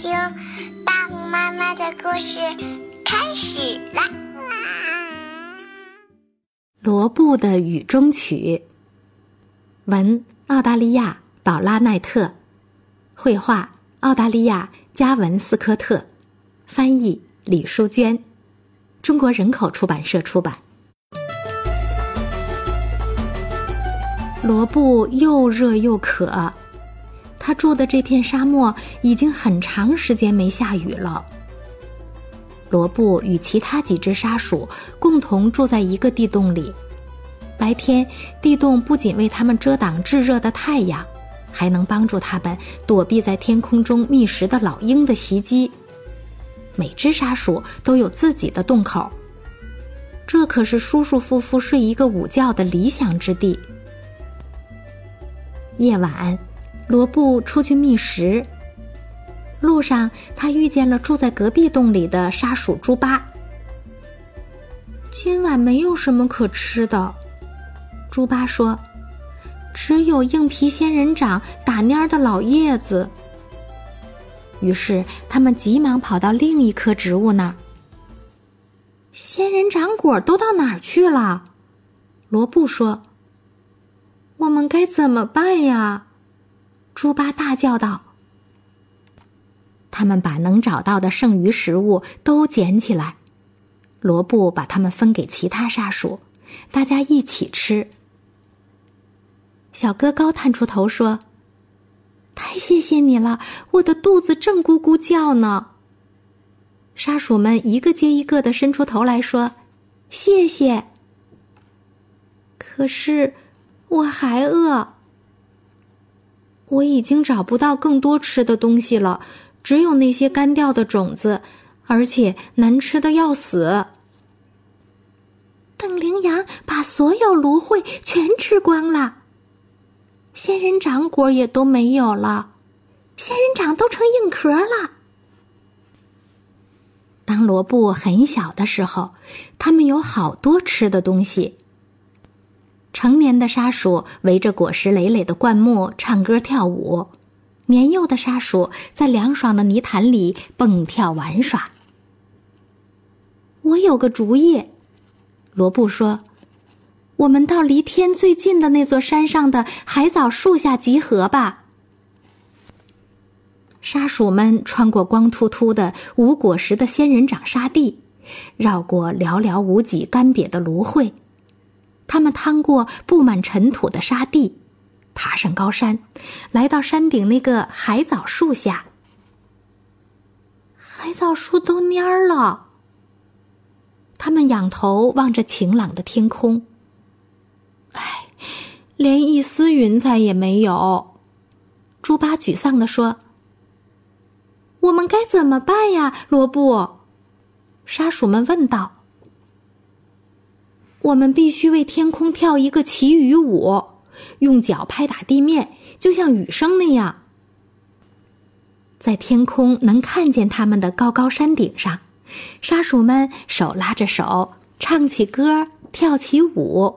听大虎妈妈的故事开始啦！罗布的雨中曲，文澳大利亚宝拉奈特，绘画澳大利亚加文斯科特，翻译李淑娟，中国人口出版社出版。罗布又热又渴。他住的这片沙漠已经很长时间没下雨了。罗布与其他几只沙鼠共同住在一个地洞里，白天地洞不仅为它们遮挡炙热的太阳，还能帮助它们躲避在天空中觅食的老鹰的袭击。每只沙鼠都有自己的洞口，这可是舒舒服服睡一个午觉的理想之地。夜晚。罗布出去觅食，路上他遇见了住在隔壁洞里的沙鼠猪八。今晚没有什么可吃的，猪八说：“只有硬皮仙人掌打蔫的老叶子。”于是他们急忙跑到另一棵植物那儿。仙人掌果都到哪儿去了？罗布说：“我们该怎么办呀？”猪八大叫道：“他们把能找到的剩余食物都捡起来，罗布把它们分给其他沙鼠，大家一起吃。”小哥高探出头说：“太谢谢你了，我的肚子正咕咕叫呢。”沙鼠们一个接一个的伸出头来说：“谢谢。”可是我还饿。我已经找不到更多吃的东西了，只有那些干掉的种子，而且难吃的要死。等羚羊把所有芦荟全吃光了，仙人掌果也都没有了，仙人掌都成硬壳了。当罗布很小的时候，他们有好多吃的东西。成年的沙鼠围着果实累累的灌木唱歌跳舞，年幼的沙鼠在凉爽的泥潭里蹦跳玩耍。我有个主意，罗布说：“我们到离天最近的那座山上的海藻树下集合吧。”沙鼠们穿过光秃秃的无果实的仙人掌沙地，绕过寥寥无几干瘪的芦荟。他们趟过布满尘土的沙地，爬上高山，来到山顶那个海藻树下。海藻树都蔫儿了。他们仰头望着晴朗的天空。唉，连一丝云彩也没有。猪八沮丧地说：“我们该怎么办呀，罗布？”沙鼠们问道。我们必须为天空跳一个祈雨舞，用脚拍打地面，就像雨声那样。在天空能看见他们的高高山顶上，沙鼠们手拉着手，唱起歌，跳起舞。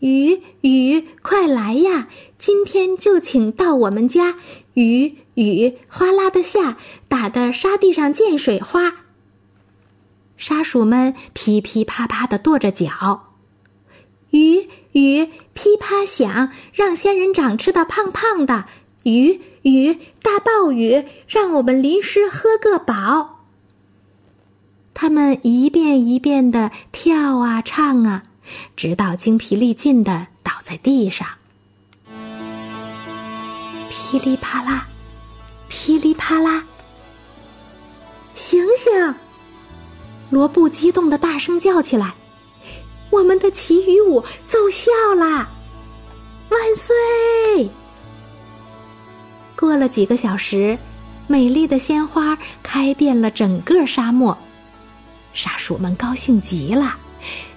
雨雨，快来呀！今天就请到我们家。雨雨，哗啦的下，打的沙地上溅水花。沙鼠们噼噼啪啪的跺着脚，雨雨噼啪响，让仙人掌吃的胖胖的。雨雨大暴雨，让我们淋湿喝个饱。他们一遍一遍的跳啊唱啊，直到精疲力尽的倒在地上。噼里啪啦，噼里啪啦，醒醒！罗布激动的大声叫起来：“我们的祈雨舞奏效啦！万岁！”过了几个小时，美丽的鲜花开遍了整个沙漠，沙鼠们高兴极了，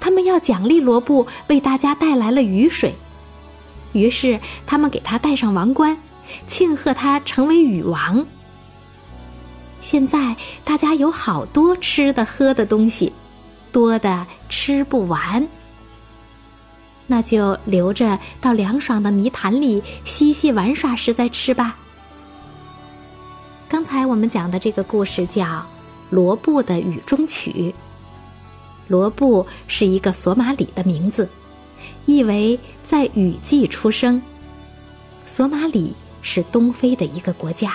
他们要奖励罗布为大家带来了雨水，于是他们给他戴上王冠，庆贺他成为雨王。现在大家有好多吃的喝的东西，多的吃不完。那就留着到凉爽的泥潭里嬉戏玩耍时再吃吧。刚才我们讲的这个故事叫《罗布的雨中曲》。罗布是一个索马里的名字，意为在雨季出生。索马里是东非的一个国家。